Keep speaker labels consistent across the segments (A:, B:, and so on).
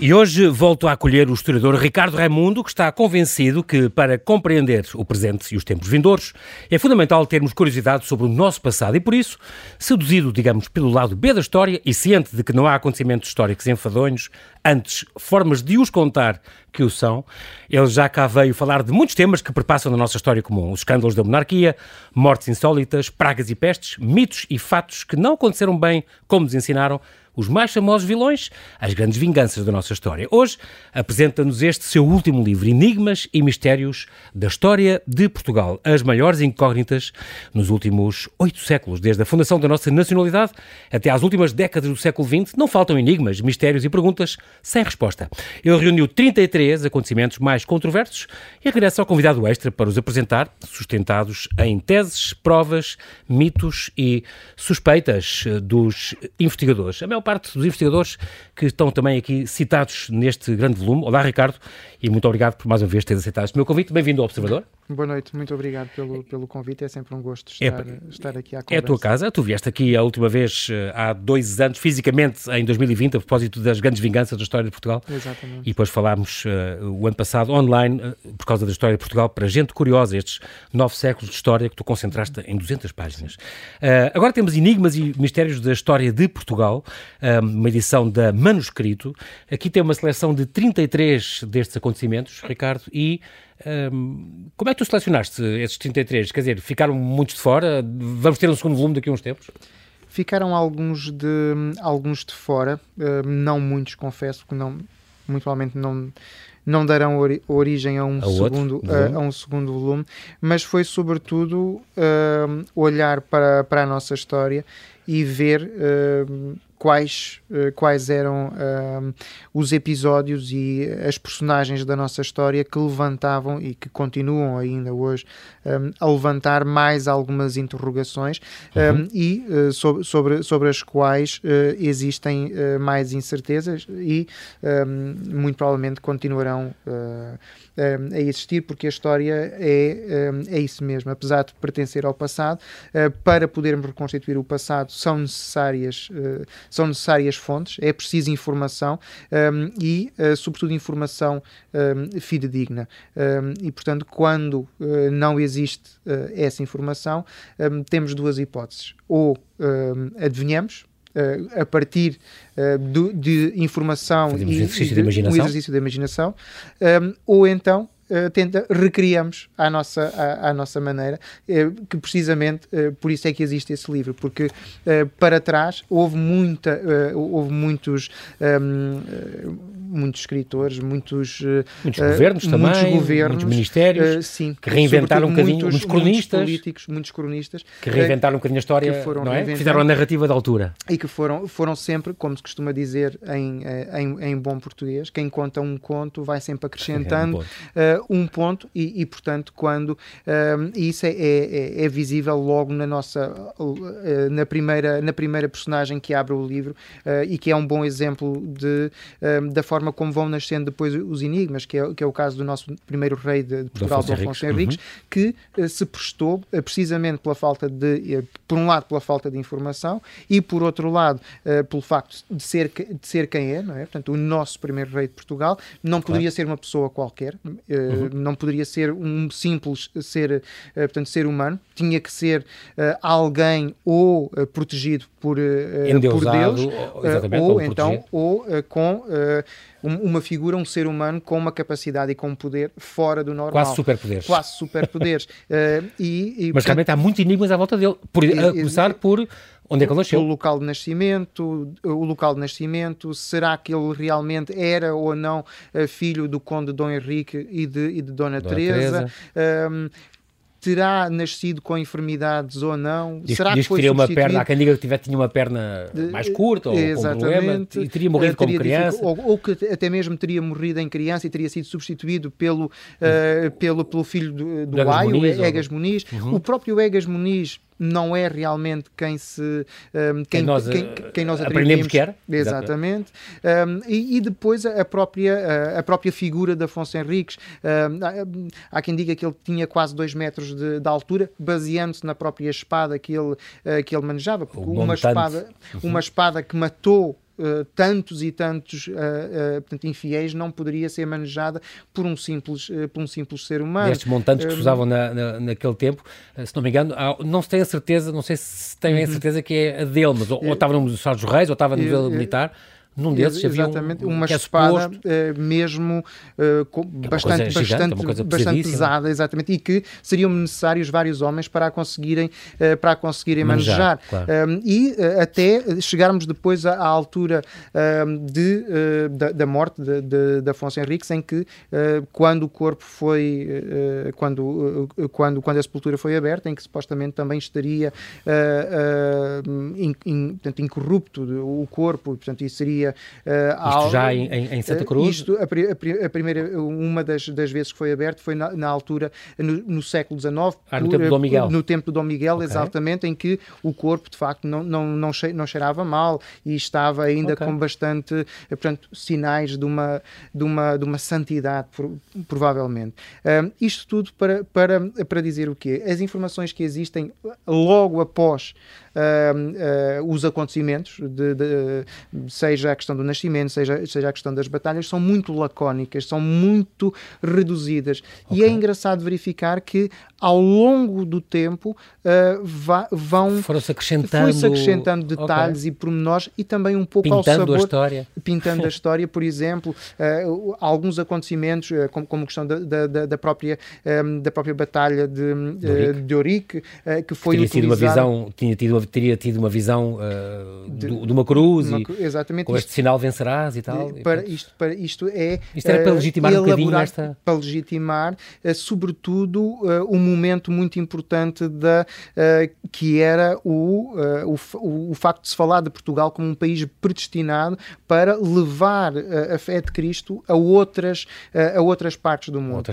A: E hoje volto a acolher o historiador Ricardo Raimundo, que está convencido que, para compreender o presente e os tempos vindouros, é fundamental termos curiosidade sobre o nosso passado e, por isso, seduzido, digamos, pelo lado B da história e ciente de que não há acontecimentos históricos enfadonhos, antes formas de os contar que o são, ele já cá veio falar de muitos temas que perpassam na nossa história comum: os escândalos da monarquia, mortes insólitas, pragas e pestes, mitos e fatos que não aconteceram bem como nos ensinaram, os mais famosos vilões, as grandes vinganças da nossa história. Hoje apresenta-nos este seu último livro, Enigmas e Mistérios da História de Portugal, as maiores incógnitas nos últimos oito séculos, desde a fundação da nossa nacionalidade até às últimas décadas do século XX, não faltam enigmas, mistérios e perguntas sem resposta. Ele reuniu 33 acontecimentos mais controversos e regressa ao convidado extra para os apresentar, sustentados em teses, provas, mitos e suspeitas dos investigadores. A maior parte dos investigadores que estão também aqui citados neste grande volume. Olá, Ricardo, e muito obrigado por mais uma vez teres aceitado este meu convite. Bem-vindo ao Observador.
B: Boa noite, muito obrigado pelo, pelo convite. É sempre um gosto estar, é, estar aqui à conversa.
A: É a tua casa. Tu vieste aqui a última vez eh, há dois anos, fisicamente, em 2020, a propósito das grandes vinganças da história de Portugal.
B: Exatamente.
A: E depois falámos uh, o ano passado online, uh, por causa da história de Portugal, para gente curiosa, estes nove séculos de história que tu concentraste em 200 páginas. Uh, agora temos Enigmas e Mistérios da História de Portugal, uma edição da Manuscrito. Aqui tem uma seleção de 33 destes acontecimentos, Ricardo, e um, como é que tu selecionaste esses 33? Quer dizer, ficaram muitos de fora? Vamos ter um segundo volume daqui a uns tempos?
B: Ficaram alguns de, alguns de fora, uh, não muitos, confesso, que não, muito provavelmente não, não darão ori origem a um, a segundo, outro, a, a, um segundo volume, mas foi sobretudo uh, olhar para, para a nossa história e ver uh, quais, uh, quais eram uh, os episódios e as personagens da nossa história que levantavam e que continuam ainda hoje um, a levantar mais algumas interrogações uhum. um, e sobre, sobre, sobre as quais existem mais incertezas e muito provavelmente continuarão a existir, porque a história é, é isso mesmo. Apesar de pertencer ao passado, para podermos reconstituir o passado são necessárias, uh, são necessárias fontes, é preciso informação um, e, uh, sobretudo, informação um, fidedigna. Um, e, portanto, quando uh, não existe essa informação, temos duas hipóteses. Ou adivinhamos, Uh, a partir uh, do, de informação
A: e, um exercício de, de imaginação,
B: um exercício de imaginação um, ou então uh, tenta, recriamos à nossa, à, à nossa maneira, uh, que precisamente uh, por isso é que existe esse livro, porque para trás houve muita, houve muitos um, muitos escritores, muitos,
A: muitos governos
B: muitos
A: também,
B: governos,
A: muitos ministérios,
B: sim,
A: que reinventaram um bocadinho, muitos, cronistas,
B: muitos políticos, muitos cronistas,
A: que reinventaram um bocadinho a história, que foram não é? fizeram a narrativa da altura.
B: E que foram, foram sempre, como se costuma dizer em, em, em bom português, quem conta um conto vai sempre acrescentando é um ponto e, e portanto, quando um, isso é, é, é, visível logo na nossa uh, na primeira na primeira personagem que abre o livro uh, e que é um bom exemplo de um, da forma como vão nascendo depois os enigmas, que é, que é o caso do nosso primeiro rei de, de Portugal, Dom Afonso Henriques, uhum. que uh, se prestou precisamente pela falta de, por um lado, pela falta de informação e por outro lado, pelo facto de ser, de ser quem é, não é? Portanto, o nosso primeiro rei de Portugal não claro. poderia ser uma pessoa qualquer, uhum. não poderia ser um simples ser, eh, portanto, ser humano, tinha que ser uh, alguém ou protegido por, por Deus, ou, ou então ou com uma figura, um ser humano com uma capacidade e com um poder fora do normal.
A: Quase superpoderes.
B: Quase superpoderes. uh, e,
A: e, Mas realmente há muitos enigmas à volta dele, por, a começar por onde é que ele nasceu.
B: O local de nascimento, o local de nascimento, será que ele realmente era ou não uh, filho do conde Dom Henrique e de, e de Dona, Dona Teresa? Teresa. Um, terá nascido com enfermidades ou não?
A: Diz,
B: Será
A: diz que, que teria uma perna, há quem diga que tiver, tinha uma perna mais curta ou com problema e teria morrido teria como criança.
B: Ou, ou, que até mesmo teria morrido em criança e teria sido substituído pelo, uh, pelo, pelo filho do, do Aio, Egas Muniz. Uhum. O próprio Egas Muniz não é realmente quem se um, quem, quem, nós, quem, quem nós
A: aprendemos que era.
B: Exatamente. Um, e, e, depois a própria a, própria figura de Afonso Henriques. Um, há quem diga que ele tinha quase dois metros de, de altura baseando-se na própria espada que ele uh, que ele manejava porque uma espada uhum. uma espada que matou uh, tantos e tantos uh, portanto, infiéis não poderia ser manejada por um simples, por um simples ser humano.
A: Estes montantes que se usavam na, na, naquele tempo, se não me engano, não se tem a certeza, não sei se tem a uhum. certeza que é a dele, mas ou, ou estava no Museu dos Reis ou estava no Museu Militar num desses havia
B: Exatamente, um, uma é espada uh, mesmo uh, bastante, gigante, bastante, bastante pesada, exatamente, e que seriam necessários vários homens para a conseguirem, uh, para a conseguirem manejar. manejar. Claro. Um, e até chegarmos depois à, à altura um, de, da, da, morte de, de, de Afonso Henriques, em que quando o corpo foi, quando, quando, quando a sepultura foi aberta, em que supostamente também estaria in, in, portanto, incorrupto o corpo, portanto, isso seria
A: Uh, isto já em, em Santa Cruz?
B: Isto, a, a, primeira, uma das, das vezes que foi aberto foi na, na altura, no, no, século XIX.
A: Ah, no tempo do Dom Miguel.
B: No tempo do Dom Miguel, okay. exatamente, em que o corpo, de facto, não, não, não, não cheirava mal e estava ainda okay. com bastante, portanto, sinais de uma, de uma, de uma santidade, provavelmente. Um, isto tudo para, para, para dizer o quê? As informações que existem logo após uh, uh, os acontecimentos, de, de, seja a questão do nascimento, seja, seja a questão das batalhas, são muito lacónicas, são muito reduzidas. Okay. E é engraçado verificar que ao longo do tempo uh, vão
A: foram-se acrescentando,
B: foi acrescentando detalhes okay. e pormenores e também um pouco
A: pintando
B: ao sabor,
A: a história
B: pintando a história, por exemplo, uh, alguns acontecimentos, uh, como, como a questão da, da, da própria um, da própria batalha de, de Orique, que foi
A: tinha tido uma visão, tinha tido, teria tido uma visão de, de, uma cruz uma, e exatamente com este sinal vencerás e tal.
B: De, para, isto, para, isto é
A: isto era para legitimar um bocadinho esta
B: para legitimar, sobretudo, um momento muito importante da, uh, que era o, uh, o, o, facto de se falar de Portugal como um país predestinado para levar uh, a fé de Cristo a outras, a outras partes do mundo.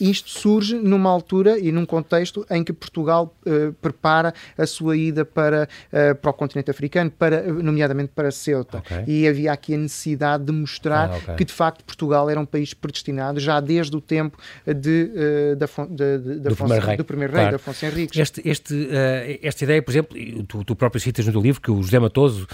B: isto surge numa altura e num contexto em que Portugal prepara a sua ida para, para o continente africano, para, nomeadamente para Ceuta. Okay. E havia aqui a necessidade de mostrar ah, okay. que de facto Portugal era um país predestinado já desde o tempo de, da, de, de,
A: primeiro rei.
B: do primeiro rei, claro. de Afonso Henriques.
A: Este, este, uh, esta ideia, por exemplo, tu, tu, próprio citas no teu livro que o José Matoso,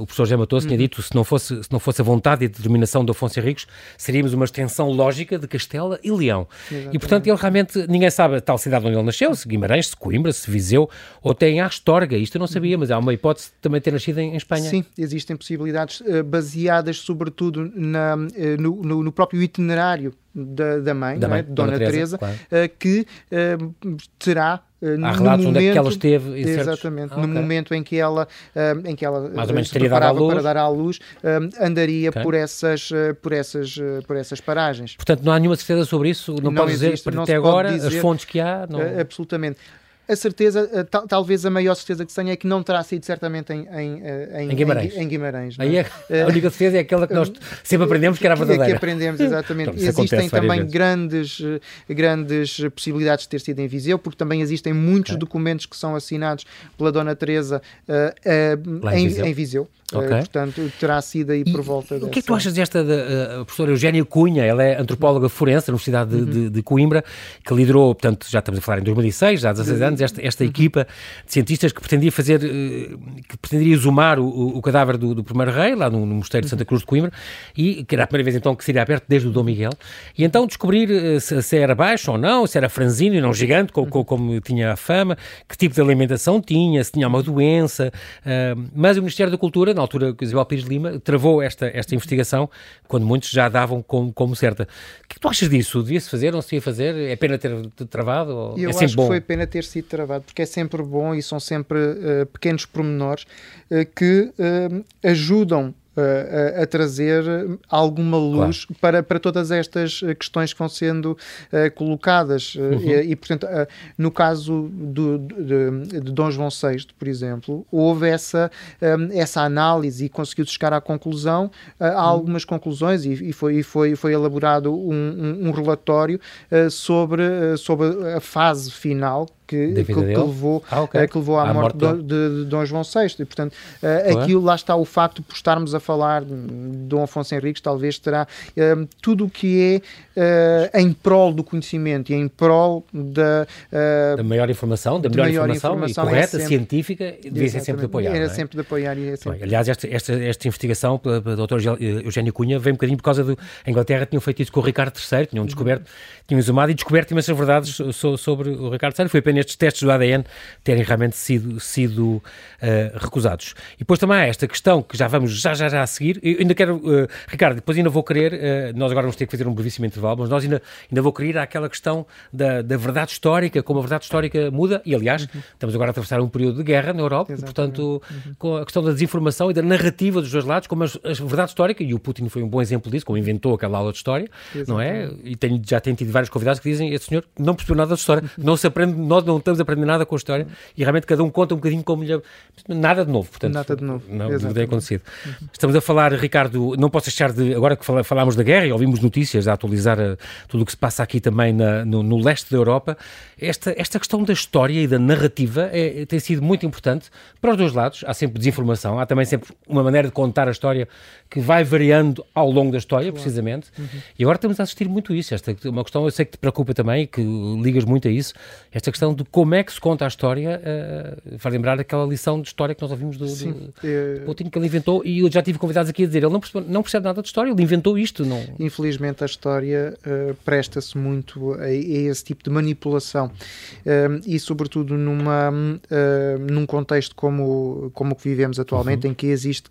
A: o professor José Matoso, uhum. tinha dito se não, fosse, se não fosse a vontade e a determinação de Afonso Henriques, seríamos uma extensão lógica de Castela e Leão. Exatamente. E, portanto, ele realmente, ninguém sabe a tal cidade onde ele nasceu, se Guimarães, se Coimbra, se Viseu, ou até em Astorga, isto eu não sabia, mas há uma hipótese de também ter nascido em, em Espanha.
B: Sim, existem possibilidades uh, baseadas sobretudo na, no, no, no próprio itinerário da, da mãe, da mãe é? Dona, Dona Teresa, claro. uh, que uh, terá
A: uh, Há relatos momento, onde é que ela esteve
B: exatamente ah, no okay. momento em que ela uh, em que ela
A: mais ou menos se preparava
B: para dar à luz andaria okay. por essas por essas por essas paragens
A: portanto não há nenhuma certeza sobre isso não, não pode dizer até agora dizer, as fontes que há não...
B: absolutamente a certeza, eh, tal, talvez a maior certeza que tenho é que não terá sido certamente em, em,
A: eh, em, em Guimarães.
B: Em, Guimarães
A: Aí é, eh, a única certeza é aquela que nós sempre aprendemos que era verdadeira.
B: Que aprendemos, exatamente. então, existem também grandes, grandes possibilidades de ter sido em Viseu, porque também existem muitos okay. documentos que são assinados pela Dona Teresa uh, uh, em, Viseu. Em Viseu. Okay. Uh, portanto, terá sido aí por volta
A: dessa. O que é que tu achas desta uh, professora Eugénia Cunha? Ela é antropóloga forense da Universidade de, uhum. de, de, Coimbra, que liderou, portanto, já estamos a falar em 2006, já há 16 anos, esta, esta uhum. equipa de cientistas que pretendia fazer, uh, que pretenderia exumar o, o, cadáver do, do, primeiro rei, lá no, no Mosteiro de Santa Cruz de Coimbra, e que era a primeira vez então que seria aberto desde o Dom Miguel, e então descobrir uh, se, se, era baixo ou não, se era franzino e não gigante, como, como, como tinha a fama, que tipo de alimentação tinha, se tinha uma doença, uh, mas o Ministério da Cultura, na altura que Isabel Pires Lima travou esta, esta investigação, quando muitos já davam como, como certa. O que, é que tu achas disso? Devia-se fazer, não se ia fazer? É pena ter travado? Ou
B: Eu
A: é
B: acho
A: bom? que
B: foi pena ter sido travado, porque é sempre bom e são sempre uh, pequenos pormenores uh, que uh, ajudam a, a, trazer alguma luz claro. para, para todas estas questões que vão sendo uh, colocadas. Uhum. E, e, portanto, uh, no caso do, de, de, Dom João VI, por exemplo, houve essa, um, essa análise e conseguiu chegar à conclusão, uh, há algumas conclusões, e, e, foi, e foi, foi elaborado um, um, um relatório sobre, sobre a fase final que, que, que, levou, ah, okay. que levou à, à morte, morte de, de, Dom João VI. E, portanto, uh, aquilo lá está o facto por estarmos a falar de Dom Afonso Henriques, talvez terá uh, tudo o que é uh, em prol do conhecimento e em prol da,
A: da maior informação, da melhor maior informação, informação correta, sempre, científica, devia ser sempre de apoiar.
B: Era
A: é?
B: sempre de apoiar. E é sempre...
A: Bem, aliás, esta, esta, esta investigação pelo Dr. Eugénio Cunha vem um bocadinho por causa do. A Inglaterra tinham feito isso com o Ricardo III, tinham descoberto, uhum. tinham exumado e descoberto imensas verdades sobre o Ricardo III. Foi apenas estes testes do ADN terem realmente sido, sido uh, recusados. E depois também há esta questão que já vamos já já, já a seguir. Eu ainda quero, uh, Ricardo, depois ainda vou querer, uh, nós agora vamos ter que fazer um brevíssimo intervalo, mas nós ainda, ainda vou querer àquela questão da, da verdade histórica, como a verdade histórica muda, e aliás, uhum. estamos agora a atravessar um período de guerra na Europa, e, portanto, uhum. com a questão da desinformação e da narrativa dos dois lados, como a, a, verdade histórica, e o Putin foi um bom exemplo disso, como inventou aquela aula de história, Exatamente. não é? E tenho, já tenho tido vários convidados que dizem, esse senhor não percebeu nada de história, não se aprende, nós não estamos a aprender nada com a história e realmente cada um conta um bocadinho como lhe. Nada de novo, portanto.
B: Nada de novo.
A: Não, não tem acontecido. Uhum. Estamos a falar, Ricardo, não posso deixar de. Agora que falámos da guerra e ouvimos notícias a atualizar uh, tudo o que se passa aqui também na, no, no, leste da Europa, esta, esta questão da história e da narrativa é, tem sido muito importante para os dois lados. Há sempre desinformação, há também sempre uma maneira de contar a história que vai variando ao longo da história, claro. precisamente. Uhum. E agora estamos a assistir muito isso. Esta uma questão, eu sei que te preocupa também e que ligas muito a isso, esta questão de como é que se conta a história, uh, faz lembrar aquela lição de história que nós ouvimos do, Sim, do, é... Putin, que ele inventou, e eu já tive convidados aqui a dizer, ele não percebe, não percebe nada de história, ele inventou isto. Não...
B: Infelizmente a história uh, presta-se muito a, a, esse tipo de manipulação uh, e sobretudo numa, num contexto como, como o que vivemos atualmente, uhum. em que existe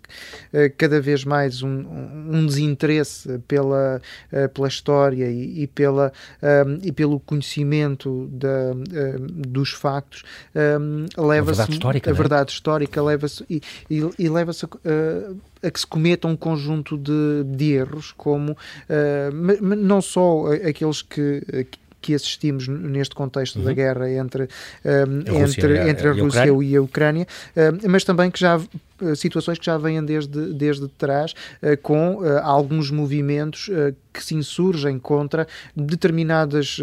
B: cada vez mais um, um desinteresse pela, pela história e, e pela, e pelo conhecimento da, dos factos, leva-se a verdade histórica, a é? verdade histórica leva-se e, e, e leva-se a, uh, a que se cometa um conjunto de, de erros, como uh, não só aqueles que, que assistimos neste contexto uhum. da guerra entre, um, a entre, a, entre a, a Rússia e, e a Ucrânia, um, mas também que já eh, situações que já vêm desde, desde trás, uh, com uh, alguns movimentos uh, que se insurgem contra determinadas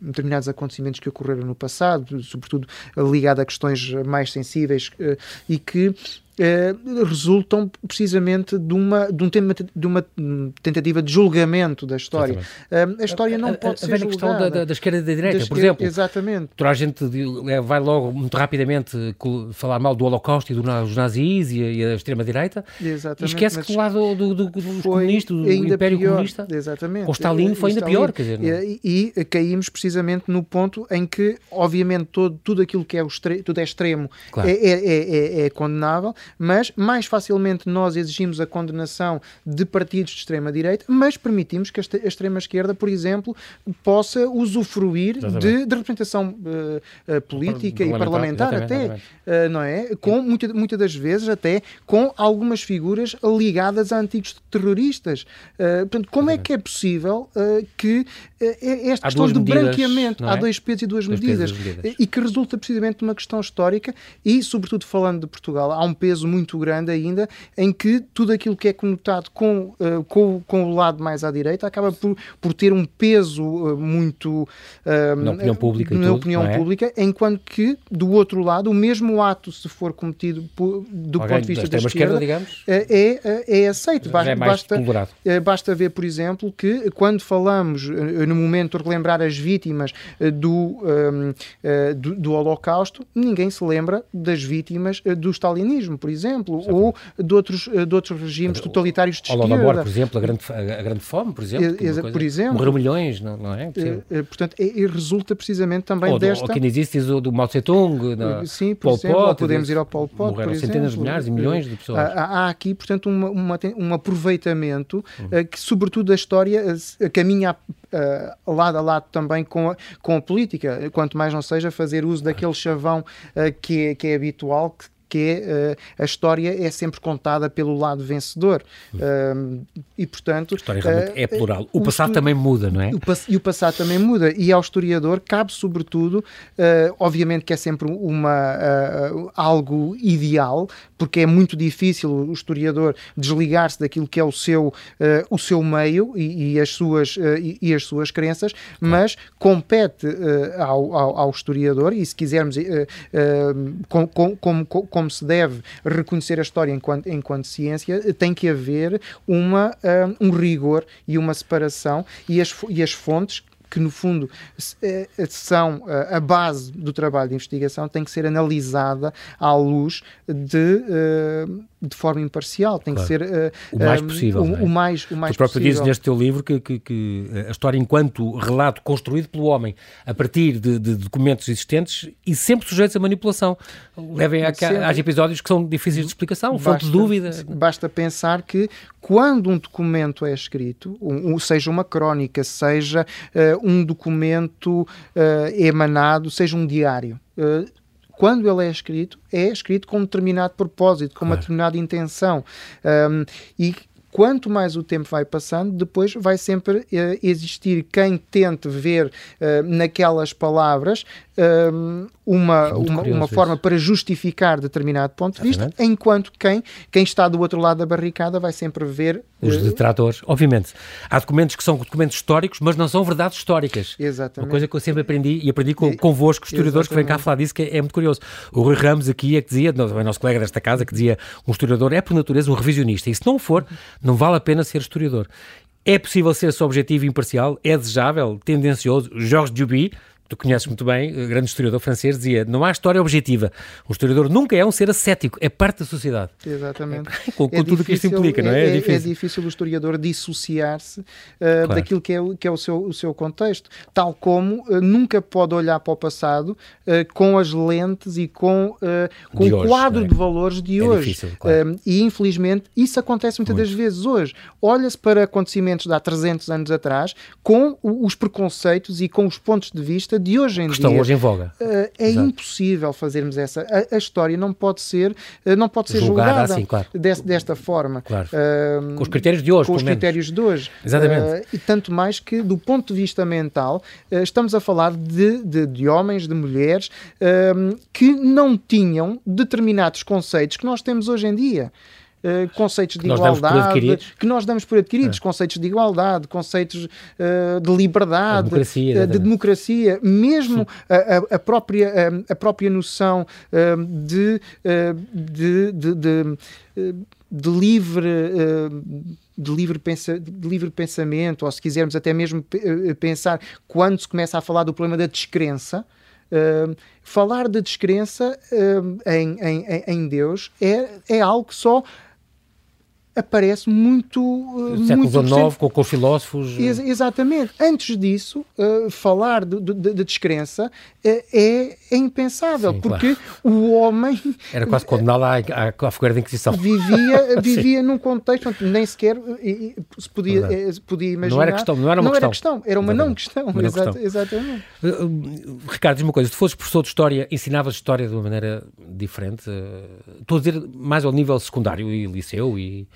B: determinados acontecimentos que ocorreram no passado, sobretudo ligado a questões mais sensíveis e que eh, resultam precisamente de uma, de, um tema, de uma tentativa de julgamento da história. Uh, a história não a, pode a, ser a julgada.
A: questão da, da, da, esquerda e da direita, da por exemplo.
B: Exatamente.
A: Toda a gente eh, vai logo, muito rapidamente, falar mal do Holocausto e dos nazis e, e a extrema-direita. E esquece que do lado do, do, dos comunistas, do Império
B: pior.
A: Comunista,
B: Exatamente.
A: com Stalin foi ainda Stalin. pior. Quer dizer,
B: e, e, caímos precisamente no ponto em que, obviamente, todo, tudo aquilo que é, o tudo é extremo claro. é, é, é, é condenável, mas mais facilmente nós exigimos a condenação de partidos de extrema-direita, mas permitimos que a extrema-esquerda, por exemplo, possa usufruir de, de, representação uh, uh, política e parlamentar até, uh, não é? Com muitas muita das vezes até com algumas figuras ligadas a antigos terroristas. portanto, como é que é possível que esta questão de medidas, branqueamento, é? há dois pesos e duas, dois medidas, medidas, e que resulta precisamente de uma questão histórica e, sobretudo falando de Portugal, há um peso peso muito grande ainda, em que tudo aquilo que é conotado com, uh, com, com o lado mais à direita acaba por, por ter um peso uh, muito
A: uh, na opinião pública,
B: na
A: tudo,
B: opinião é? pública, enquanto que do outro lado o mesmo ato, se for cometido por, do Alguém ponto de vista da, da esquerda, esquerda é, é, é aceito.
A: Basta, é basta,
B: basta ver, por exemplo, que quando falamos no momento de relembrar as vítimas do, um, do, do Holocausto, ninguém se lembra das vítimas do stalinismo, por exemplo, ou de outros, de outros regimes totalitários de esquerda.
A: Holodomor, por exemplo, a grande, a grande fome, por exemplo. É,
B: por exemplo.
A: Morreram milhões, não, não é?
B: é, portanto, e resulta precisamente também
A: ou
B: desta...
A: Ou quem existe diz o do Mao Tse-Tung,
B: Sim, por Pol exemplo, Pot, podemos ir ao Pol Pot,
A: morreram
B: por
A: centenas de milhares e milhões de pessoas.
B: Há, há aqui, portanto, uma, uma, um aproveitamento uhum. que, sobretudo, a história caminha uh, lado a lado também com a, com a política, quanto mais não seja fazer uso daquele chavão uh, que, é, que é habitual, que, que é, a história é sempre contada pelo lado vencedor. e, portanto... A
A: história realmente é plural. O, o passado também muda, não é?
B: O, e o passado também muda. E ao historiador cabe, sobretudo, obviamente que é sempre uma, algo ideal, porque é muito difícil o historiador desligar-se daquilo que é o seu, o seu meio e, e as, suas, e, e, as suas crenças, mas compete ao, ao, ao historiador, e se quisermos, como, como, como, se deve reconhecer a história enquanto, enquanto ciência, tem que haver uma, um rigor e uma separação e as, e as fontes que no fundo eh, são eh, a base do trabalho de investigação, tem que ser analisada à luz de, eh, de forma imparcial, tem claro. que ser
A: o mais possível. O,
B: é? o, mais, o mais
A: tu próprio
B: possível.
A: dizes neste teu livro que, que, que, a história, enquanto relato construído pelo homem a partir de, de documentos existentes e sempre sujeitos a manipulação, levem a, às episódios que são difíceis de explicação, basta, fonte de dúvida.
B: Basta pensar que quando um documento é escrito, um, seja uma crónica, seja uh, um documento uh, emanado, seja um diário, uh, quando ele é escrito, é escrito com um determinado propósito, com claro. uma determinada intenção. Um, e quanto mais o tempo vai passando, depois vai sempre uh, existir quem tente ver uh, naquelas palavras uh, uma, uma, uma forma para justificar determinado ponto de vista, enquanto quem, quem está do outro lado da barricada vai sempre ver.
A: Os detratores, obviamente. Há documentos que são documentos históricos, mas não são verdades históricas.
B: Exatamente.
A: Uma coisa que eu sempre aprendi e aprendi com, convosco, historiadores, Exatamente. que vêm cá falar disso, que é, é, muito curioso. O Rui Ramos aqui é que dizia, é nosso colega desta casa, que dizia um historiador é por natureza um revisionista. E se não for, não vale a pena ser historiador. É possível ser-se objetivo e imparcial? É desejável? Tendencioso? Georges Duby, tu conheces muito bem, grande historiador francês, dizia: não há história objetiva. Um historiador nunca é um ser ascético, é parte da sociedade.
B: Exatamente.
A: É, com, com é tudo o que isto implica,
B: é,
A: não é?
B: É, é difícil. é difícil o historiador dissociar-se uh, claro. daquilo que é, que é o, seu, o seu contexto. Tal como uh, nunca pode olhar para o passado uh, com as lentes e com, com o quadro é? de valores de hoje.
A: Difícil, claro.
B: e infelizmente isso acontece muitas muito. das vezes hoje. Olha-se para acontecimentos de há 300 anos atrás com os preconceitos e com os pontos de vista de hoje em
A: que
B: dia.
A: Estão hoje em voga.
B: Uh, é Exato. impossível fazermos essa. A, a, história não pode ser, uh, não pode ser julgada, julgada
A: assim, claro.
B: desse, desta forma.
A: Claro. Uh, com os critérios de hoje,
B: Com os critérios de hoje.
A: Exatamente.
B: e tanto mais que, do ponto de vista mental, estamos a falar de, de, de homens, de mulheres, que não tinham determinados conceitos que nós temos hoje em dia. Uh, conceitos de igualdade que nós damos por adquiridos, é. conceitos de igualdade, conceitos uh, de liberdade,
A: democracia,
B: uh, de democracia, mesmo a, a, própria, a, a, própria noção de, de, de, de, de livre de livre, pensa, de livre pensamento, ou se quisermos até mesmo pensar quando se começa a falar do problema da descrença, Uh, falar de descrença uh, em, em, em Deus é, é algo que só aparece muito.
A: Uh, século XIX, com, com os filósofos.
B: Ex exatamente. Antes disso, uh, falar de, de, de descrença uh, é, é, impensável, Sim, porque claro. o homem.
A: Era quase condenado à, à, à fogueira da Inquisição.
B: Vivia, vivia num contexto onde nem sequer se podia, podia imaginar.
A: Não era questão, não era uma
B: não
A: questão.
B: Era, questão, era uma não questão. Uma Exato, questão. Exatamente.
A: Ricardo, diz uma coisa: se fosses professor de História, ensinavas História de uma maneira diferente? Estou a dizer mais ao nível secundário e liceu e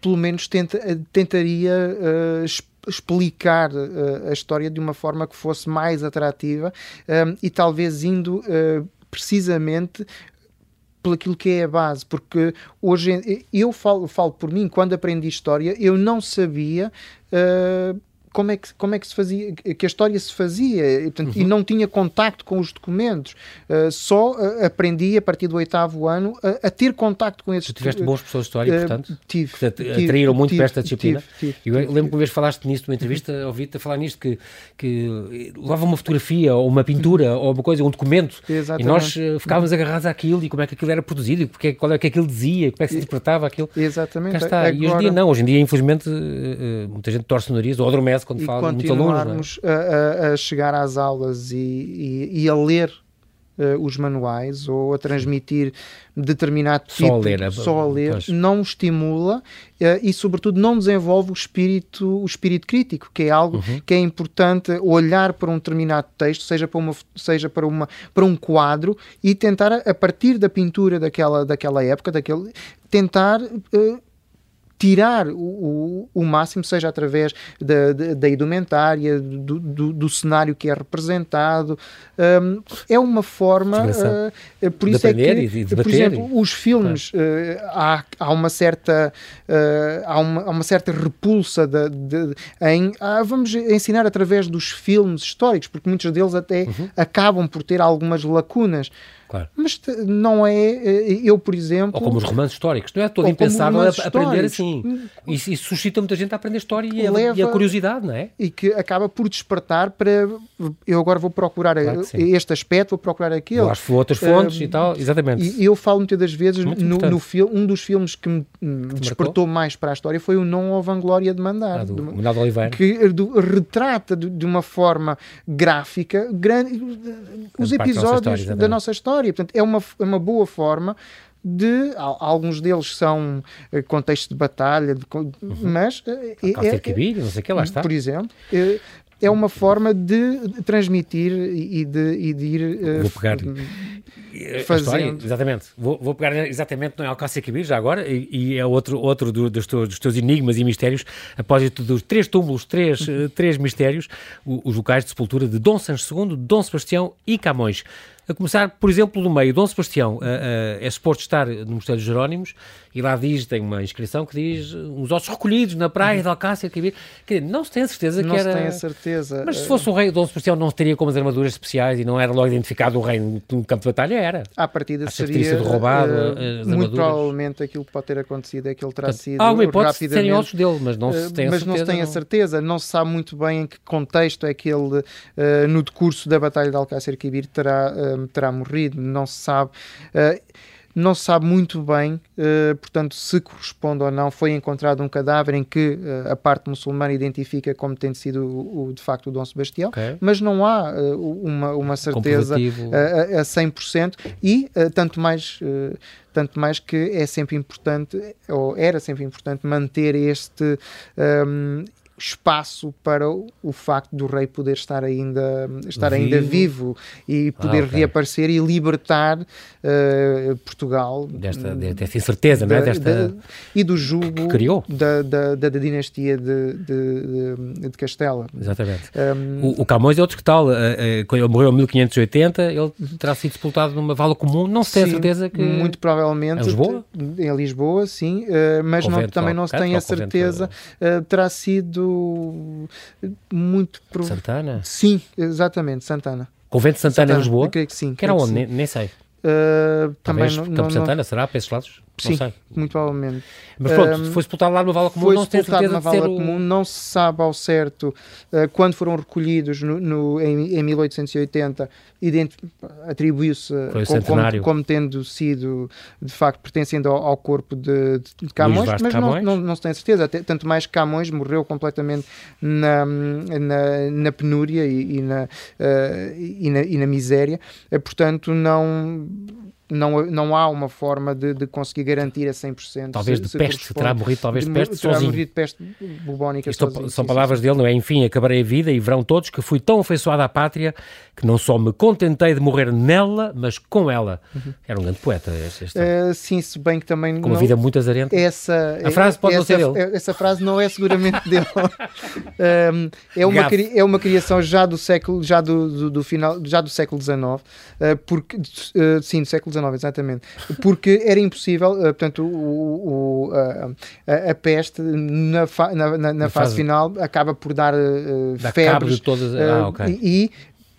B: pelo menos tenta, tentaria uh, explicar uh, a história de uma forma que fosse mais atrativa um, e talvez indo uh, precisamente pelo aquilo que é a base, porque hoje eu falo, falo por mim, quando aprendi história, eu não sabia uh, como é que como é que se fazia que a história se fazia e, portanto, uhum. e não tinha contacto com os documentos uh, só uh, aprendi a partir do oitavo ano a, a ter contacto com esses
A: tu tiveste bons professores de história uh, portanto
B: tive,
A: que te atraíram muito
B: tive,
A: para esta disciplina
B: tive,
A: tive, eu lembro que uma vez falaste nisto numa entrevista ouvi-te a falar nisto que que levava uma fotografia ou uma pintura uhum. ou uma coisa um documento
B: Exatamente.
A: e nós ficávamos agarrados àquilo e como é que aquilo era produzido e porque, qual é que aquilo dizia como é que se interpretava aquilo
B: Exatamente
A: Cá está. Agora... e hoje em dia não hoje em dia infelizmente muita gente torce o nariz ou adormece quando
B: e
A: fala
B: continuarmos a, a, a, chegar às aulas e, e, e a ler uh, os manuais ou a transmitir determinado tipo
A: só a ler,
B: só a ler não estimula uh, e sobretudo não desenvolve o espírito o espírito crítico que é algo uhum. que é importante olhar para um determinado texto seja para uma seja para uma para um quadro e tentar a partir da pintura daquela daquela época daquele tentar uh, tirar o, o, máximo, seja através da, da, da indumentária, do, do, do, cenário que é representado. Um, é uma forma. Uh, por isso é que, por exemplo, os filmes, uh, há, há uma certa. Uh, há, uma, há uma certa repulsa de, de, em. Ah, vamos ensinar através dos filmes históricos, porque muitos deles até uhum. acabam por ter algumas lacunas. Claro. Mas não é, eh, eu, por exemplo.
A: Ou como os romances históricos, não é todo impensável aprender assim. Isso, isso, suscita muita gente a aprender história e, Leva, e, a curiosidade, não é?
B: E que acaba por despertar para. Eu agora vou procurar claro este aspecto, vou procurar aquele. Eu
A: acho outras fontes uh, e tal, exatamente.
B: E eu falo muitas das vezes no, no filme, um dos filmes que me que despertou marcou? mais para a história foi o Não ao Vanglória de Mandar. Ah,
A: do, do Oliveira.
B: Que do, retrata de, de, uma forma gráfica grande, os episódios da nossa história história. Portanto, é uma, é uma boa forma de alguns deles são eh, contexto de batalha, de, uhum. mas
A: é, é, Cabir, não sei que lá está.
B: Por exemplo, é, é uma forma de transmitir e de, e de ir
A: Vou pegar fazendo. História, exatamente. Vou, vou, pegar exatamente no Alcácer Quibir, já agora, e, e, é outro, outro do, dos, teus, dos, teus, enigmas e mistérios, após dos três túmulos, três, uhum. três mistérios, os locais de sepultura de Dom Sancho II, Dom Sebastião e Camões. A começar, por exemplo, no meio, Dom Sebastião uh, uh, é suposto estar no Mosteiro dos Jerónimos e lá diz, tem uma inscrição que diz uns ossos recolhidos na praia de Alcácer. Quer dizer, não se tem a certeza
B: não
A: que era...
B: Não se tem a certeza.
A: Mas se fosse o rei Dom Sebastião não teria como as armaduras especiais e não era logo identificado o rei no campo de batalha, era.
B: À partida Acho seria... sido
A: roubado
B: uh, Muito provavelmente aquilo que pode ter acontecido é que ele terá sido
A: Há uma hipótese de serem ossos dele, mas não se tem
B: mas
A: a certeza. Mas
B: não se tem a certeza. Não se sabe muito bem em que contexto é que ele, no decurso da batalha de Alcácer Quibir, terá, terá morrido não se sabe. Não se sabe muito bem, uh, portanto, se corresponde ou não. Foi encontrado um cadáver em que uh, a parte muçulmana identifica como tendo sido o, o de facto o Dom Sebastião, okay. mas não há uh, uma, uma certeza a, a 100% e tanto mais tanto mais que é sempre importante, ou era sempre importante, manter este, um, espaço para o facto do rei poder estar ainda, estar vivo. ainda vivo e poder ah, okay. reaparecer e libertar uh, Portugal
A: desta, desta incerteza, da, não é? Desta...
B: e do jugo que criou. Da, da, da, dinastia de, de, de Castela.
A: Exatamente. Um, o, o, Camões é outro que tal. Uh, uh, quando ele morreu em 1580, ele terá sido sepultado numa vala comum. Não se tem sim, a certeza que.
B: Muito provavelmente. Em
A: Lisboa?
B: Em Lisboa, sim. mas não, também não se tem a certeza. terá sido muito.
A: Pro... Santana?
B: Sim, exatamente, Santana.
A: Convento de Santana, Santana em Lisboa? Eu
B: creio que sim.
A: Que era onde? Nem, nem sei.
B: Uh, também não,
A: Campo
B: não,
A: Santana, será? Para esses lados?
B: Sim, muito provavelmente.
A: Mas pronto, um, foi sepultado lá numa vala comum,
B: foi
A: não se tem certeza
B: numa vala comum, não se sabe ao certo uh, quando foram recolhidos no, no em, em 1880, atribuiu-se como, como, como, tendo sido, de facto, pertencendo ao, ao corpo de, de Camões, mas Camões. Não, não, não, se tem certeza, tanto mais que Camões morreu completamente na, na, na penúria e, e, na, uh, e, na, e na miséria, portanto não não, não há uma forma de, de conseguir garantir a 100%.
A: Talvez de peste, terá morrido talvez de, peste terá sozinho. morrido
B: de peste bubónica
A: Isto sozinho, São sim, palavras sim. dele, não é? Enfim, acabarei a vida e verão todos que fui tão afeiçoado à pátria que não só me contentei de morrer nela, mas com ela. Uhum. Era um grande poeta este. este
B: uh, sim, se bem que também...
A: Com não, uma vida muito azarenta.
B: Essa,
A: a frase pode
B: essa,
A: não ser dele.
B: Essa frase não é seguramente dele. um, é, uma, é uma criação já do século, já do, do, do final, já do século XIX, uh, porque, uh, sim, do século XIX, exatamente porque era impossível, uh, portanto, o, o, a, a, peste na, fa, na, na, na fase, fase, final acaba por dar uh, febres.
A: De todas, ah, okay.
B: e,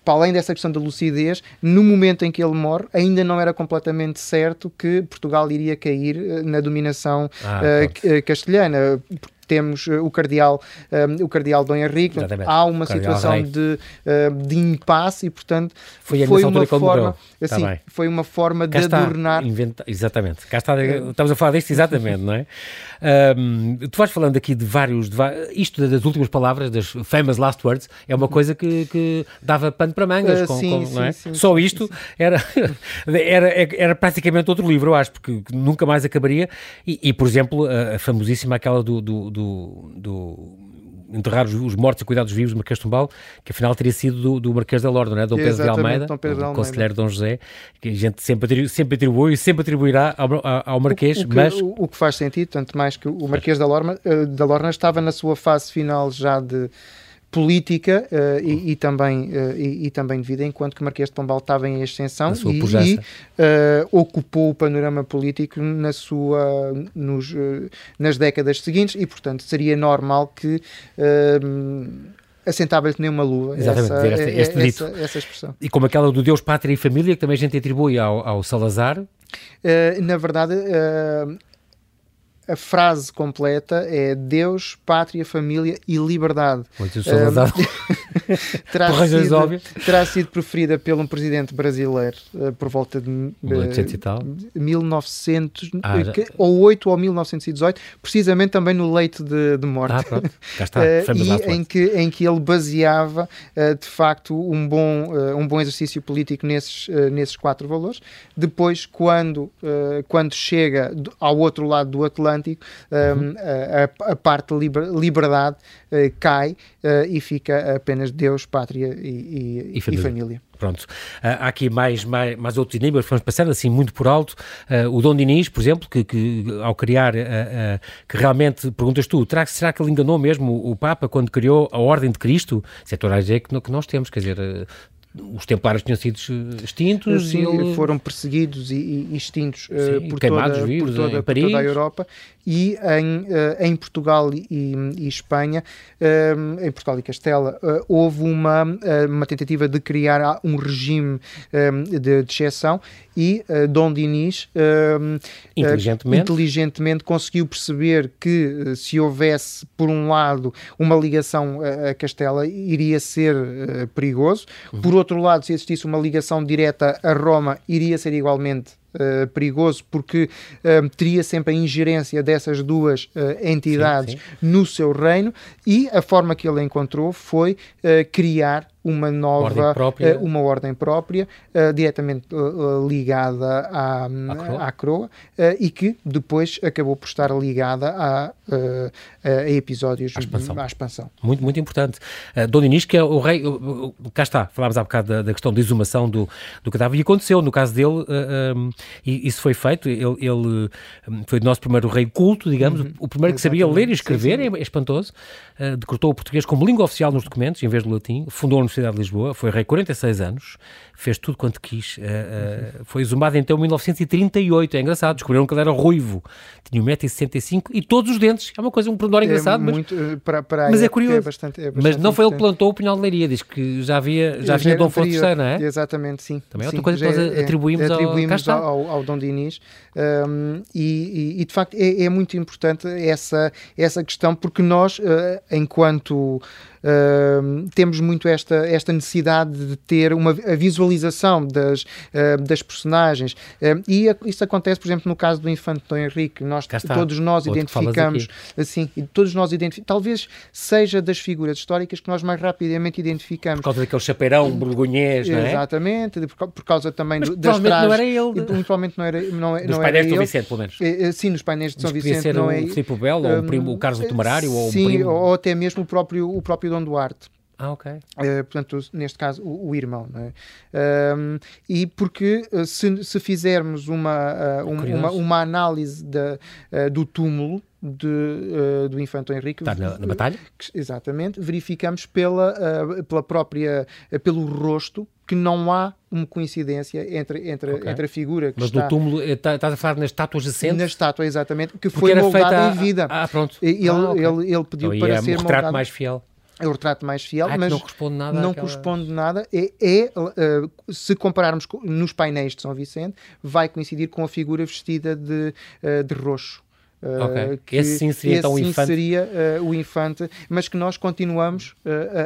B: para além dessa questão da lucidez, no momento em que ele morre, ainda não era completamente certo que Portugal iria cair na dominação ah, uh, castelhana temos o cardeal, o cardeal Dom Henrique, há uma situação de, de impasse e, portanto, foi, foi uma forma, assim, foi uma forma de adornar.
A: Inventa... Exatamente, cá está, estamos a falar disto exatamente, não é? Um, tu vais falando aqui de vários, de, isto das últimas palavras, das famous last words, é uma coisa que, que dava pano para mangas, com, sim, com, sim, é? sim, Só isto Era, era, era praticamente outro livro, eu acho, porque nunca mais acabaria. E, e por exemplo, a, a famosíssima aquela do, do, do, do enterrar os, os, mortos e cuidar dos vivos do Marquês de Tumbal, que afinal teria sido do, do Marquês da Lorda, não é? Dom Pedro de Almeida, Dom Pedro de Almeida. conselheiro Dom José, que a gente sempre, sempre atribuiu e sempre atribuirá ao, ao Marquês,
B: o, o
A: que, mas...
B: O, o, que faz sentido, tanto mais que o Marquês da Lorna, eh, da Lorna estava na sua fase final já de política uh, e, e, também, uh, e, e, também de vida, enquanto que Marquês de Pombal estava em ascensão e, e uh, ocupou o panorama político na sua, nos, nas décadas seguintes e, portanto, seria normal que assentava-lhe nem uma luva.
A: Exatamente, essa, este,
B: este
A: é, dito.
B: Essa, essa, expressão.
A: E como aquela do Deus, Pátria e Família, que também a gente atribui ao, ao Salazar.
B: Uh, na verdade, uh, a frase completa é Deus, pátria, família e liberdade.
A: Muito Salazar.
B: terá, sido, terá sido preferida por um presidente brasileiro uh, por volta de uh,
A: e tal.
B: 1900 ah, ou 8 ou 1918, precisamente também no leito de, de morte.
A: Ah, pronto. Cá está.
B: uh, e em que, em que ele baseava de facto um bom, um bom exercício político nesses, nesses quatro valores. Depois, quando, quando chega ao outro lado do Atlântico, uhum. a, a, parte liber, liberdade cai e fica apenas Deus, pátria e, e, e, família. e família.
A: Pronto. Uh, há aqui mais, mais, mais outros enigmas, vamos passando assim muito por alto. Uh, o Dom Dinis, por exemplo, que, que ao criar, uh, que realmente, perguntas tu, será, será que ele enganou mesmo o, Papa quando criou a Ordem de Cristo? Isso é toda a que, que nós temos, quer dizer, os templários tinham sido extintos.
B: Sim, ele... foram perseguidos e, e extintos uh, por, toda, vivos, por, toda, por toda a Europa e em, uh, em Portugal e, e Espanha, uh, em Portugal e Castela, houve uma, uma tentativa de criar um regime de, de exceção e Dom Dinis
A: inteligentemente.
B: inteligentemente conseguiu perceber que se houvesse, por um lado, uma ligação a Castela, iria ser perigoso. Por outro lado, se existisse uma ligação direta a Roma, iria ser igualmente Uh, perigoso porque uh, teria sempre a ingerência dessas duas uh, entidades sim, sim. no seu reino e a forma que ele encontrou foi criar uma nova
A: ordem própria.
B: Uma ordem própria diretamente ligada à, à coroa, e que depois acabou por estar ligada a, a episódios
A: à expansão.
B: à expansão.
A: Muito, muito importante. Uh, Dom Dinis, que é o rei, cá está, falámos há bocado da, da, questão da exumação do, do cadáver, e aconteceu no caso dele, um, e isso foi feito, ele, ele foi o nosso primeiro rei culto, digamos, uhum. o primeiro que sabia ler e escrever, sim, sim. É, é espantoso, decretou o português como língua oficial nos documentos, em vez do latim, fundou a Universidade de Lisboa, foi rei 46 anos, fez tudo quanto quis. Uh, uh, foi exumado então em 1938. É engraçado, descobriram que ele era ruivo, tinha 1,65m e todos os dentes. É uma coisa, um pormenor é engraçado, mas, muito,
B: eh, para, para
A: mas é curioso. É bastante, é bastante mas não foi ele que plantou o pinhal de leiria, diz que já havia, já havia Dom Afonso III, não é?
B: Exatamente, sim.
A: Também é outra coisa que nós é, atribuímos,
B: atribuímos ao, ao, ao Dom Dinis. Um, e, e, e, de facto é, é, muito importante essa, essa questão, porque nós, uh, enquanto Uh, temos muito esta, esta necessidade de ter uma a visualização das, uh, das personagens uh, e a, isso acontece, por exemplo, no caso do Infante Dom Henrique, nós, todos nós identificamos assim, e todos nós identificamos, talvez seja das figuras históricas que nós mais rapidamente identificamos.
A: Por causa daquele chapeirão borgonhês, não
B: é? Exatamente, por, por causa também
A: Mas
B: do, das
A: trajes. não era ele.
B: provavelmente não era, não,
A: nos
B: não
A: painéis
B: de São
A: Vicente, pelo menos.
B: Eh, sim, nos painéis de São Vicente.
A: não é, o Filipe Belo, ou um, o, primo, o Carlos Tomarário, ou
B: sim,
A: o primo...
B: ou até mesmo o próprio, o próprio Dom Duarte.
A: Ah, ok. Uh,
B: portanto, neste caso, o, o irmão. É? Uh, e porque uh, se, se, fizermos uma, uh, um, uma, uma, análise da, do túmulo de, do Infante Henrique.
A: Está na, na batalha?
B: exatamente. Verificamos pela, pela própria, pelo rosto que não há uma coincidência entre, entre, okay. entre a figura que
A: Mas
B: está...
A: no túmulo, eh, tá, estás a falar na estátua jacente?
B: Na estátua, exatamente, que Porque foi moldada em vida.
A: Ah, pronto.
B: Ele,
A: ah, okay.
B: ele, ele pediu então, para é ser um
A: retrato mais fiel
B: é o retrato mais fiel,
A: ah,
B: mas
A: não corresponde nada.
B: Não
A: àquela...
B: corresponde nada. É, é uh, se compararmos nos painéis de São Vicente, vai coincidir com a figura vestida de, uh, de roxo.
A: Okay. Que esse sim seria,
B: esse
A: então,
B: sim
A: o infante.
B: seria o infante, mas que nós continuamos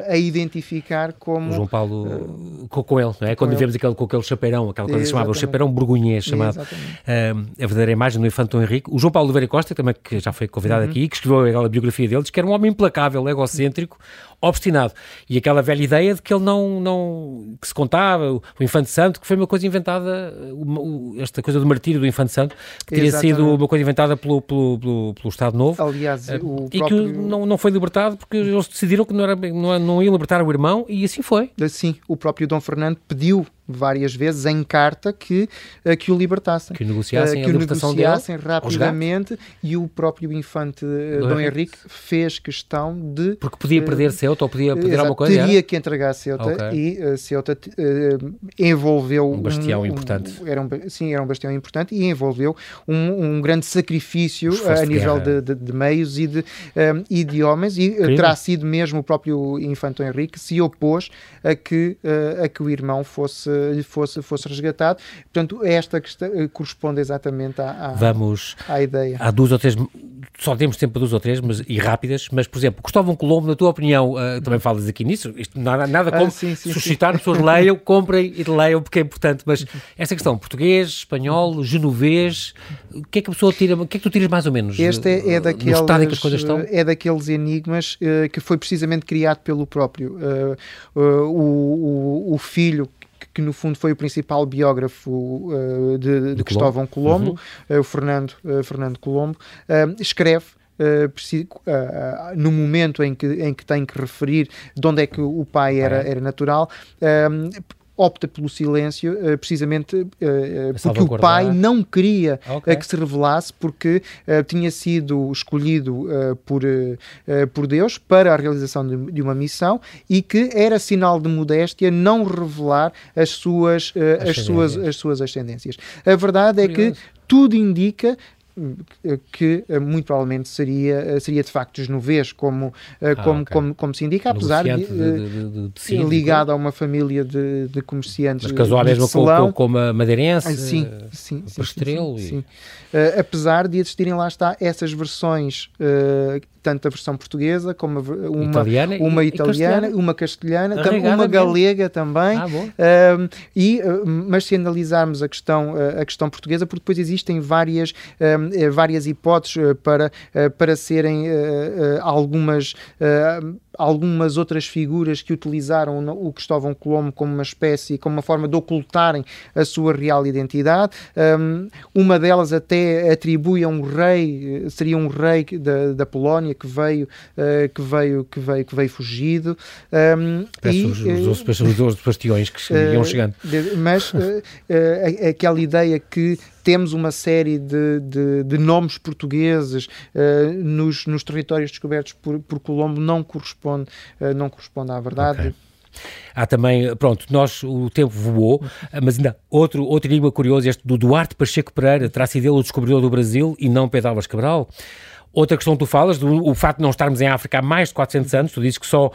B: a identificar como.
A: O João Paulo com, com, ele, não é? Quando vemos aquele, com aquele chapeirão, aquela coisa que se chamava o chapeirão burgonhês, chamado a verdadeira imagem do infante Dom Henrique. O João Paulo Oliveira Costa, também que já foi convidado uhum. aqui, que escreveu aquela biografia dele, diz que era um homem implacável, egocêntrico, obstinado. E aquela velha ideia de que ele não, não que se contava, o, o Infante Santo, que foi uma coisa inventada, o, esta coisa do martírio do Infante Santo, que teria Exatamente. sido uma coisa inventada pelo, pelo, pelo, pelo Estado Novo.
B: Aliás, uh, o
A: e próprio... que não, não foi libertado porque eles decidiram que não, era, não, não iam libertar o irmão e assim foi.
B: Sim, o próprio Dom Fernando pediu várias vezes em carta que, uh, que o libertassem.
A: Que negociassem uh, que libertação
B: negociassem rapidamente e o próprio infante uh, Dom Henrique fez questão de...
A: Porque podia perder Ceuta ou podia perder alguma coisa?
B: Teria era? que entregar Ceuta okay. e Ceuta envolveu...
A: Um bastião um, importante.
B: Um, era um, sim, era um bastião importante e envolveu um, um grande sacrifício a nível de, de, de, meios e de, um, e de homens e Crime. terá sido mesmo o próprio infante Dom Henrique que se opôs a que, a que o irmão fosse lhe fosse, fosse resgatado. Portanto, esta questão eh, corresponde exatamente à, à,
A: Vamos,
B: à ideia.
A: Há duas ou três, só temos tempo para duas ou três, mas, e rápidas, mas, por exemplo, Cristóvão Colombo, na tua opinião, uh, também falas aqui nisso, isto, nada, nada como ah, sim, sim, suscitar, sim. pessoas leiam, comprem e leiam, porque é importante, mas essa questão, português, espanhol, genovês, o que é que a pessoa tira, o que é que tu tiras mais ou menos?
B: Este é, é daqueles, que as coisas estão? é daqueles enigmas uh, que foi precisamente criado pelo próprio. Uh, o, o, o filho que no fundo foi o principal biógrafo uh, de, de, Cristóvão Colombo, uhum. uh, o Fernando, uh, Fernando Colombo, escreve Uh, uh, no momento em que, em que tem que referir de onde é que o pai era, era natural, opta pelo silêncio uh, precisamente uh, porque o pai não queria okay. que se revelasse porque tinha sido escolhido por, por Deus para a realização de, de, uma missão e que era sinal de modéstia não revelar as suas, as suas, as suas ascendências. A verdade é que tudo indica que eh, muito provavelmente seria, eh, seria de facto genovês, como, eh, ah, como, okay. como, como se indica, apesar de, de, de, ligado a uma família de, de comerciantes.
A: Mas casou mesmo com, com, madeirense,
B: sim, sim, sim,
A: sim,
B: sim, sim. Uh, apesar de existirem lá está essas versões uh, tanto a versão portuguesa como uma italiana, uma, italiana, uma castelhana, uma galega também. Ah, uh, e, uh, mas se analisarmos a questão, uh, a questão portuguesa, porque depois existem várias, várias hipóteses para, para serem algumas algumas outras figuras que utilizaram o Cristóvão Colombo como uma espécie, como uma forma de ocultarem a sua real identidade. Um, uma delas até atribui a um rei, seria um rei da, da Polónia que veio, uh, que veio, que veio, que veio fugido. Um,
A: e, os, os, os, os bastiões que iam uh, chegando.
B: Mas uh, aquela ideia que temos uma série de, de, de nomes portugueses uh, nos, nos territórios descobertos por, por Colombo não corresponde, uh, não corresponde à verdade. Okay.
A: Há também, pronto, nós, o tempo voou, mas ainda outro, outro enigma curioso, este do Duarte Pacheco Pereira, terá sido ele o descobridor do Brasil e não Pedro Álvares Cabral? Outra questão que tu falas, do, o facto de não estarmos em África há mais de 400 anos, tu dizes que só, uh,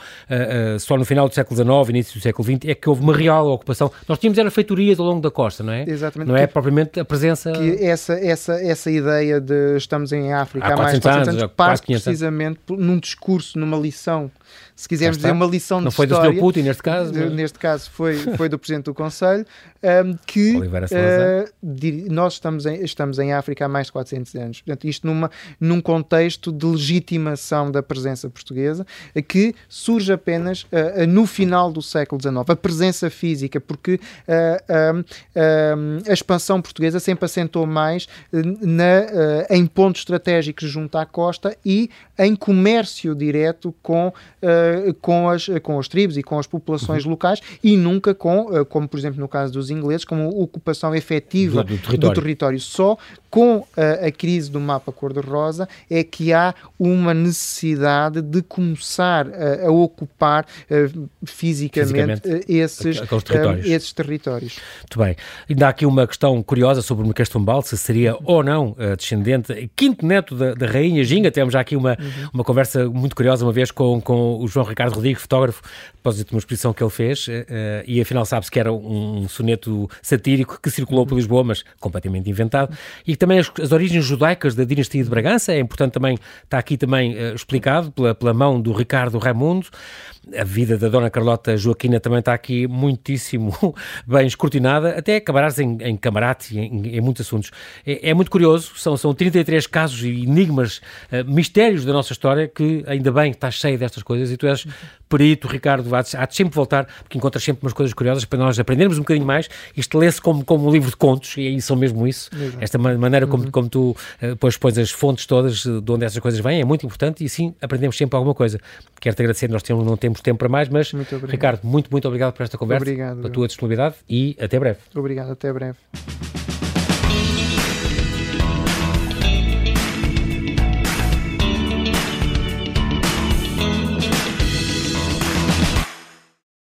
A: uh, só no final do século XIX, início do século XX, é que houve uma real ocupação. Nós tínhamos era feitorias ao longo da costa, não é?
B: Exatamente.
A: Não é propriamente a presença...
B: Que essa, essa, essa ideia de estamos em África há, há mais de 400 anos, anos parte precisamente num discurso, numa lição se quisermos dizer, uma lição
A: não
B: de história... Não
A: foi do Sr. Putin, neste caso?
B: Mas... Neste caso foi, foi do Presidente do Conselho, um, que uh, nós estamos em, estamos em África há mais de 400 anos. Portanto, isto numa, num contexto de legitimação da presença portuguesa, que surge apenas uh, no final do século XIX. A presença física, porque uh, a expansão portuguesa sempre assentou mais na, em pontos estratégicos junto à costa e em comércio direto com uh, com, as, com as tribos e com as populações uhum. locais e nunca com, uh, como por exemplo no caso dos ingleses, como ocupação efetiva do, do, território. do território. Só com a, a crise do mapa cor-de-rosa é que há uma necessidade de começar a, ocupar uh, fisicamente, fisicamente esses, territórios. esses territórios.
A: Muito bem. Ainda há aqui uma questão curiosa sobre o Castumbal, se seria ou não descendente, quinto neto da, da rainha Ginga, temos já aqui uma, uhum. uma conversa muito curiosa uma vez com, com o João Ricardo Rodrigues, fotógrafo, após de uma exposição que ele fez, uh, e afinal sabe-se que era um soneto satírico que circulou por Lisboa, mas completamente inventado, e também as, as origens judaicas da dinastia de Bragança, é importante também, está aqui também uh, explicado pela, pela mão do Ricardo Raimundo, a vida da Dona Carlota Joaquina também está aqui muitíssimo bem escrutinada, até acabarás em, em camarate em, em, muitos assuntos. É, é, muito curioso, são, são 33 casos e enigmas, uh, mistérios da nossa história, que ainda bem está cheio destas coisas e tu és perito, Ricardo, há de, há de sempre voltar, porque encontras sempre umas coisas curiosas para nós aprendermos um bocadinho mais. Isto lê-se como, como um livro de contos, e aí são mesmo isso. Exato. Esta maneira como, uhum. como tu uh, depois pões as fontes todas de onde essas coisas vêm é muito importante e assim aprendemos sempre alguma coisa. Quero-te agradecer, nós temos, não temos tempo para mais, mas Ricardo, muito, muito obrigado por esta conversa, obrigado, pela tua disponibilidade e até breve.
B: Obrigado, até breve.